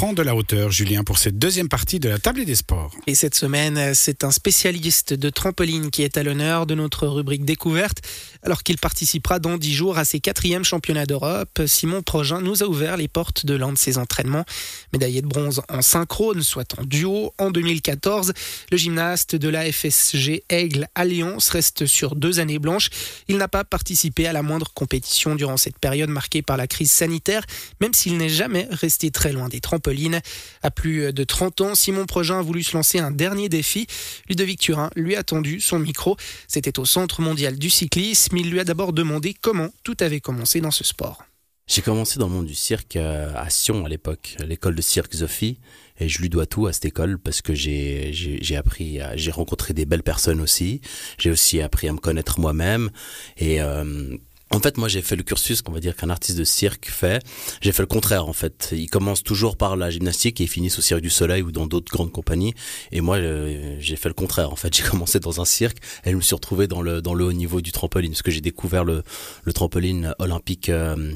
de la hauteur, Julien, pour cette deuxième partie de la table des sports. Et cette semaine, c'est un spécialiste de trampoline qui est à l'honneur de notre rubrique découverte, alors qu'il participera dans dix jours à ses quatrièmes championnats d'Europe. Simon Progin nous a ouvert les portes de l'un de ses entraînements. Médaillé de bronze en synchrone, soit en duo, en 2014, le gymnaste de la FSG Aigle Alliance reste sur deux années blanches. Il n'a pas participé à la moindre compétition durant cette période marquée par la crise sanitaire, même s'il n'est jamais resté très loin des trampolines. À plus de 30 ans, Simon Progin a voulu se lancer un dernier défi. Ludovic Turin lui a tendu son micro. C'était au Centre mondial du cyclisme. Il lui a d'abord demandé comment tout avait commencé dans ce sport. J'ai commencé dans le monde du cirque euh, à Sion à l'époque, l'école de cirque Sophie, et je lui dois tout à cette école parce que j'ai j'ai appris, j'ai rencontré des belles personnes aussi. J'ai aussi appris à me connaître moi-même et euh, en fait, moi, j'ai fait le cursus qu'on va dire qu'un artiste de cirque fait. J'ai fait le contraire, en fait. Il commence toujours par la gymnastique et il finit au Cirque du Soleil ou dans d'autres grandes compagnies. Et moi, euh, j'ai fait le contraire. En fait, j'ai commencé dans un cirque et je me suis retrouvé dans le dans le haut niveau du trampoline, parce que j'ai découvert le le trampoline olympique. Euh,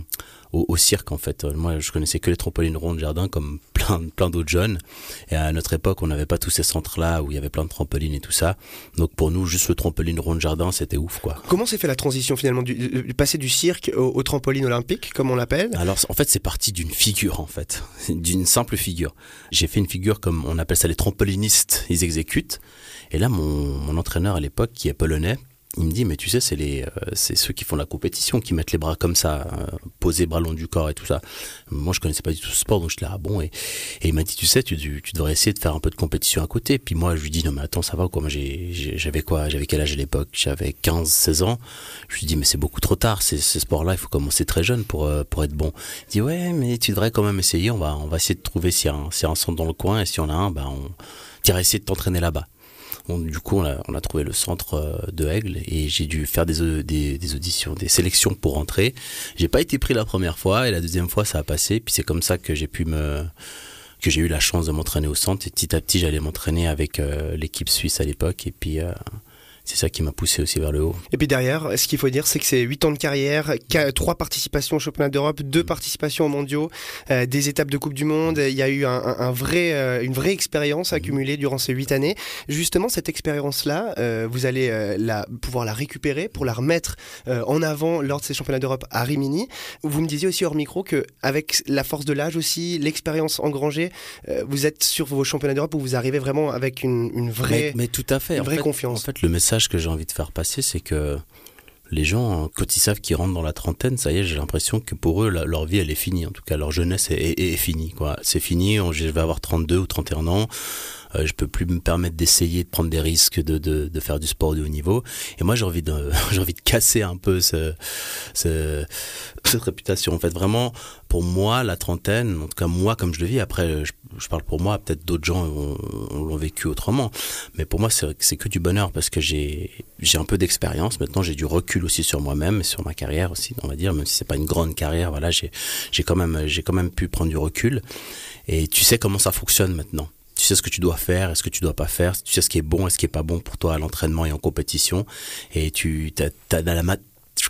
au, cirque en fait. Moi, je connaissais que les trampolines rondes de jardin comme plein, plein d'autres jeunes. Et à notre époque, on n'avait pas tous ces centres-là où il y avait plein de trampolines et tout ça. Donc pour nous, juste le trampoline rond de jardin, c'était ouf quoi. Comment s'est fait la transition finalement du, du passer du cirque au, trampoline olympique, comme on l'appelle? Alors en fait, c'est parti d'une figure en fait, d'une simple figure. J'ai fait une figure comme on appelle ça les trampolinistes, ils exécutent. Et là, mon, mon entraîneur à l'époque, qui est polonais, il me dit mais tu sais c'est les euh, c'est ceux qui font la compétition qui mettent les bras comme ça euh, posés bras long du corps et tout ça. Moi je connaissais pas du tout ce sport donc je là ah bon et, il m'a dit tu sais tu, tu, devrais essayer de faire un peu de compétition à côté. Puis moi je lui dis non mais attends ça va quoi? J'avais quoi? J'avais quel âge à l'époque? J'avais 15 16 ans. Je lui dis mais c'est beaucoup trop tard ces, ces sports là il faut commencer très jeune pour euh, pour être bon. Il dit ouais mais tu devrais quand même essayer. On va on va essayer de trouver s'il y un, s'il y a un centre dans le coin et si on a un ben on t'iras essayer de t'entraîner là-bas du coup, on a, on a, trouvé le centre euh, de Aigle et j'ai dû faire des, auditions, des sélections pour rentrer. J'ai pas été pris la première fois et la deuxième fois, ça a passé. Puis c'est comme ça que j'ai pu me que j'ai eu la chance de m'entraîner au centre et petit à petit j'allais m'entraîner avec euh, l'équipe suisse à l'époque et puis euh, c'est ça qui m'a poussé aussi vers le haut. Et puis derrière, ce qu'il faut dire, c'est que c'est 8 ans de carrière, trois participations au championnat d'Europe, deux mm. participations aux mondiaux, euh, des étapes de Coupe du Monde. Il y a eu un, vrai, euh, une vraie expérience mm. accumulée durant ces huit années. Justement, cette expérience-là, euh, vous allez la, pouvoir la récupérer pour la remettre en avant lors de ces championnats d'Europe à Rimini. Vous me disiez aussi hors micro que avec la force de l'âge aussi, l'expérience engrangée, vous êtes sur vos championnats d'Europe où vous arrivez vraiment avec une, une vraie, mais, tout à fait. Une vraie confiance. En fait, le message que j'ai envie de faire passer, c'est que les gens, quand ils savent qu'ils rentrent dans la trentaine, ça y est, j'ai l'impression que pour eux, leur vie, elle est finie. En tout cas, leur jeunesse est, finie. Quoi. C'est fini, je vais avoir 32 ou 31 ans. Euh, je peux plus me permettre d'essayer de prendre des risques de, de, de, faire du sport de haut niveau. Et moi, j'ai envie de, j'ai envie de casser un peu ce, ce, cette réputation. En fait, vraiment, pour moi, la trentaine, en tout cas moi, comme je le vis, après, je, parle pour moi, peut-être d'autres gens l'ont vécu autrement, mais pour moi, c'est que du bonheur parce que j'ai un peu d'expérience. Maintenant, j'ai du recul aussi sur moi-même sur ma carrière aussi, on va dire, même si c'est pas une grande carrière. Voilà, j'ai quand même j'ai quand même pu prendre du recul. Et tu sais comment ça fonctionne maintenant tu sais ce que tu dois faire et ce que tu dois pas faire, tu sais ce qui est bon et ce qui est pas bon pour toi à l'entraînement et en compétition, et tu as, as, la mat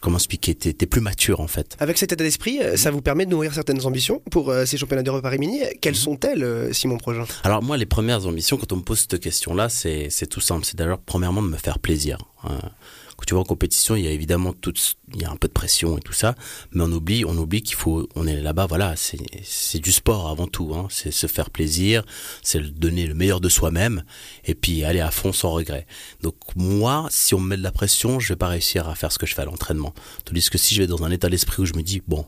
comment expliquer T'es es plus mature en fait. Avec cet état d'esprit, euh, ça vous permet de nourrir certaines ambitions pour euh, ces championnats d'Europe à Rimini. Quelles mhm. sont-elles, euh, Simon Projet Alors moi, les premières ambitions, quand on me pose cette question-là, c'est tout simple. C'est d'ailleurs premièrement de me faire plaisir. Hein quand tu vois en compétition, il y a évidemment tout, il y a un peu de pression et tout ça, mais on oublie, on oublie qu'il faut, on est là-bas, voilà, c'est du sport avant tout, hein, c'est se faire plaisir, c'est donner le meilleur de soi-même et puis aller à fond sans regret. Donc moi, si on me met de la pression, je vais pas réussir à faire ce que je fais à l'entraînement. Tandis que si je vais dans un état d'esprit où je me dis bon,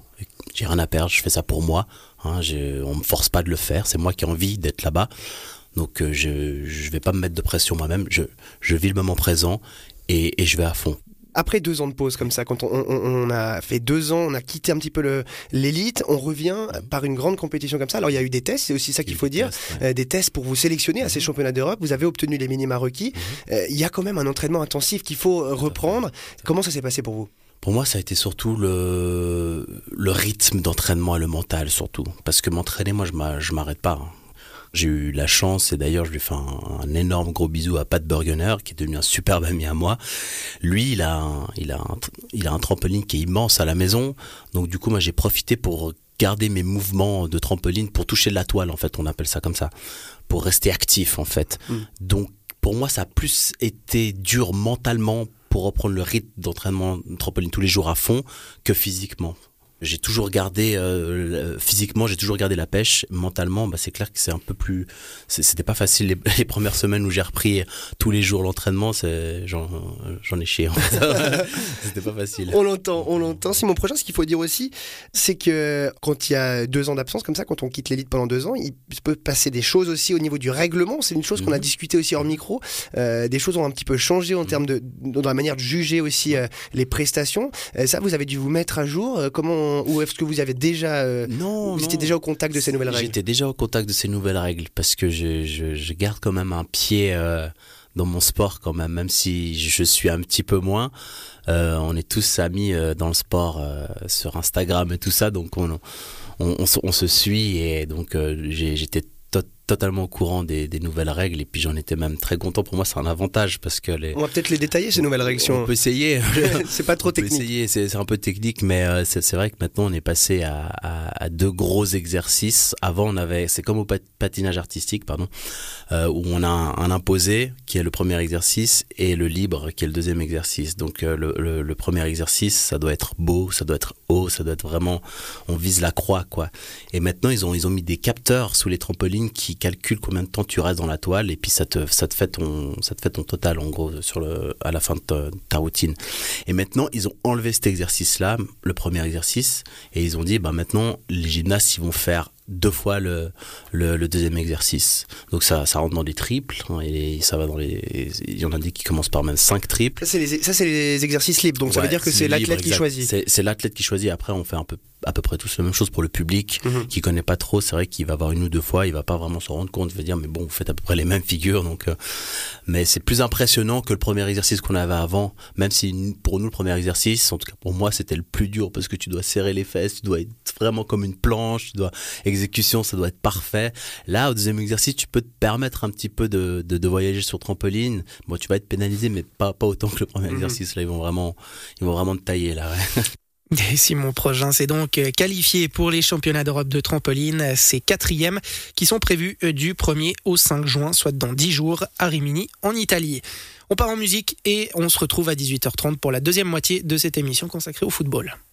j'ai rien à perdre, je fais ça pour moi, hein, je, on me force pas de le faire, c'est moi qui ai envie d'être là-bas. Donc euh, je je vais pas me mettre de pression moi-même, je je vis le moment présent et, et je vais à fond après deux ans de pause comme ça, quand on, on, on, a fait deux ans, on a quitté un petit peu l'élite, on revient par une grande compétition comme ça. Alors il y a eu des tests, c'est aussi ça qu'il faut dire, euh, des tests pour vous sélectionner à ces mhm. championnats d'Europe. Vous avez obtenu les minima requis. Mhm. Euh, il y a quand même un entraînement intensif qu'il faut reprendre. Comment ça s'est passé pour vous? Pour moi, ça a été surtout le, le rythme d'entraînement et le mental surtout. Parce que m'entraîner, moi, je m'arrête pas. J'ai eu la chance, et d'ailleurs je lui fais un, énorme gros bisou à Pat Burgener, qui est devenu un superbe ami à moi. Lui, il a, un, il, a un, il a un trampoline qui est immense à la maison, donc du coup moi j'ai profité pour garder mes mouvements de trampoline pour toucher la toile, en fait, on appelle ça comme ça, pour rester actif, en fait. Mm. Donc, pour moi, ça a plus été dur mentalement pour reprendre le rythme d'entraînement de trampoline tous les jours à fond que physiquement. J'ai toujours gardé euh, physiquement, j'ai toujours gardé la pêche. Mentalement, bah, c'est clair que c'est un peu plus. C'était pas facile les, les premières semaines où j'ai repris tous les jours l'entraînement. J'en ai chié. en fait. C'était pas facile. On l'entend, on l'entend. Simon Prochain, ce qu'il faut dire aussi, c'est que quand il y a deux ans d'absence comme ça, quand on quitte l'élite pendant deux ans, il peut passer des choses aussi au niveau du règlement. C'est une chose qu'on a Mhm. discuté aussi hors micro. Euh, des choses ont un petit peu changé en termes de dans la manière de juger aussi euh, les prestations. Ça, vous avez dû vous mettre à jour. Euh, ou est-ce que vous avez déjà euh, Non, vous non. étiez déjà au contact de ces nouvelles règles J'étais déjà au contact de ces nouvelles règles parce que je, je, je garde quand même un pied euh, dans mon sport quand même, même si je suis un petit peu moins. Euh, on est tous amis dans le sport sur Instagram et tout ça, donc on, on, on, se- on se suit et donc j'étais totalement au courant des, des nouvelles règles et puis j'en étais même très content. Pour moi, c'est un avantage parce que les On va peut-être les détailler ces nouvelles règles. si on on- peut essayer. c'est pas trop On peut technique. essayer, c'est un peu technique, mais euh, c'est vrai que maintenant on est passé à, à, à deux gros exercices. Avant, on avait, c'est comme au pat- patinage artistique, pardon, euh, où on a un, un imposé qui est le premier exercice et le libre qui est le deuxième exercice. Donc euh, le, le, le premier exercice, ça doit être beau, ça doit être haut, ça doit être vraiment, on vise la croix, quoi. Et maintenant, ils ont, ils ont mis des capteurs sous les trampolines qui calculent combien de temps tu restes dans la toile et puis ça te, ça te fait ton, ça te fait ton total en gros sur le, à la fin de ta, ta routine. Et maintenant, ils ont enlevé cet exercice-là, le premier exercice, et ils ont dit, bah maintenant, les gymnastes, ils vont faire deux fois le, le, le deuxième exercice. Donc ça, ça rentre dans les triples, hein, et ça va dans les, il y en a des qui commencent par même cinq triples. Ça, c'est les, ça, les exercices libres. Donc, ça veut dire que c'est l'athlète qui choisit. C'est, l'athlète qui choisit. Après, on fait un peu, à peu près tous la même chose pour le public Mhm. qui connaît pas trop. C'est vrai qu'il va voir une ou deux fois, il va pas vraiment se rendre compte. Il va dire, mais bon, vous faites à peu près les mêmes figures, donc. euh, mais c'est plus impressionnant que le premier exercice qu'on avait avant. Même si pour nous le premier exercice, en tout cas pour moi, c'était le plus dur parce que tu dois serrer les fesses, tu dois être vraiment comme une planche, tu dois exécution, ça doit être parfait. Là, au deuxième exercice, tu peux te permettre un petit peu de, de, de voyager sur trampoline. Bon, tu vas être pénalisé, mais pas pas autant que le premier Mhm. exercice. Là, ils vont vraiment, ils vont vraiment te tailler là. ouais. Et Simon Progin s'est donc euh, qualifié pour les championnats d'Europe de trampoline, ces quatrièmes qui sont prévus euh, du 1er au 5 juin, soit dans 10 jours, à Rimini, en Italie. On part en musique et on se retrouve à 18h30 pour la deuxième moitié de cette émission consacrée au football.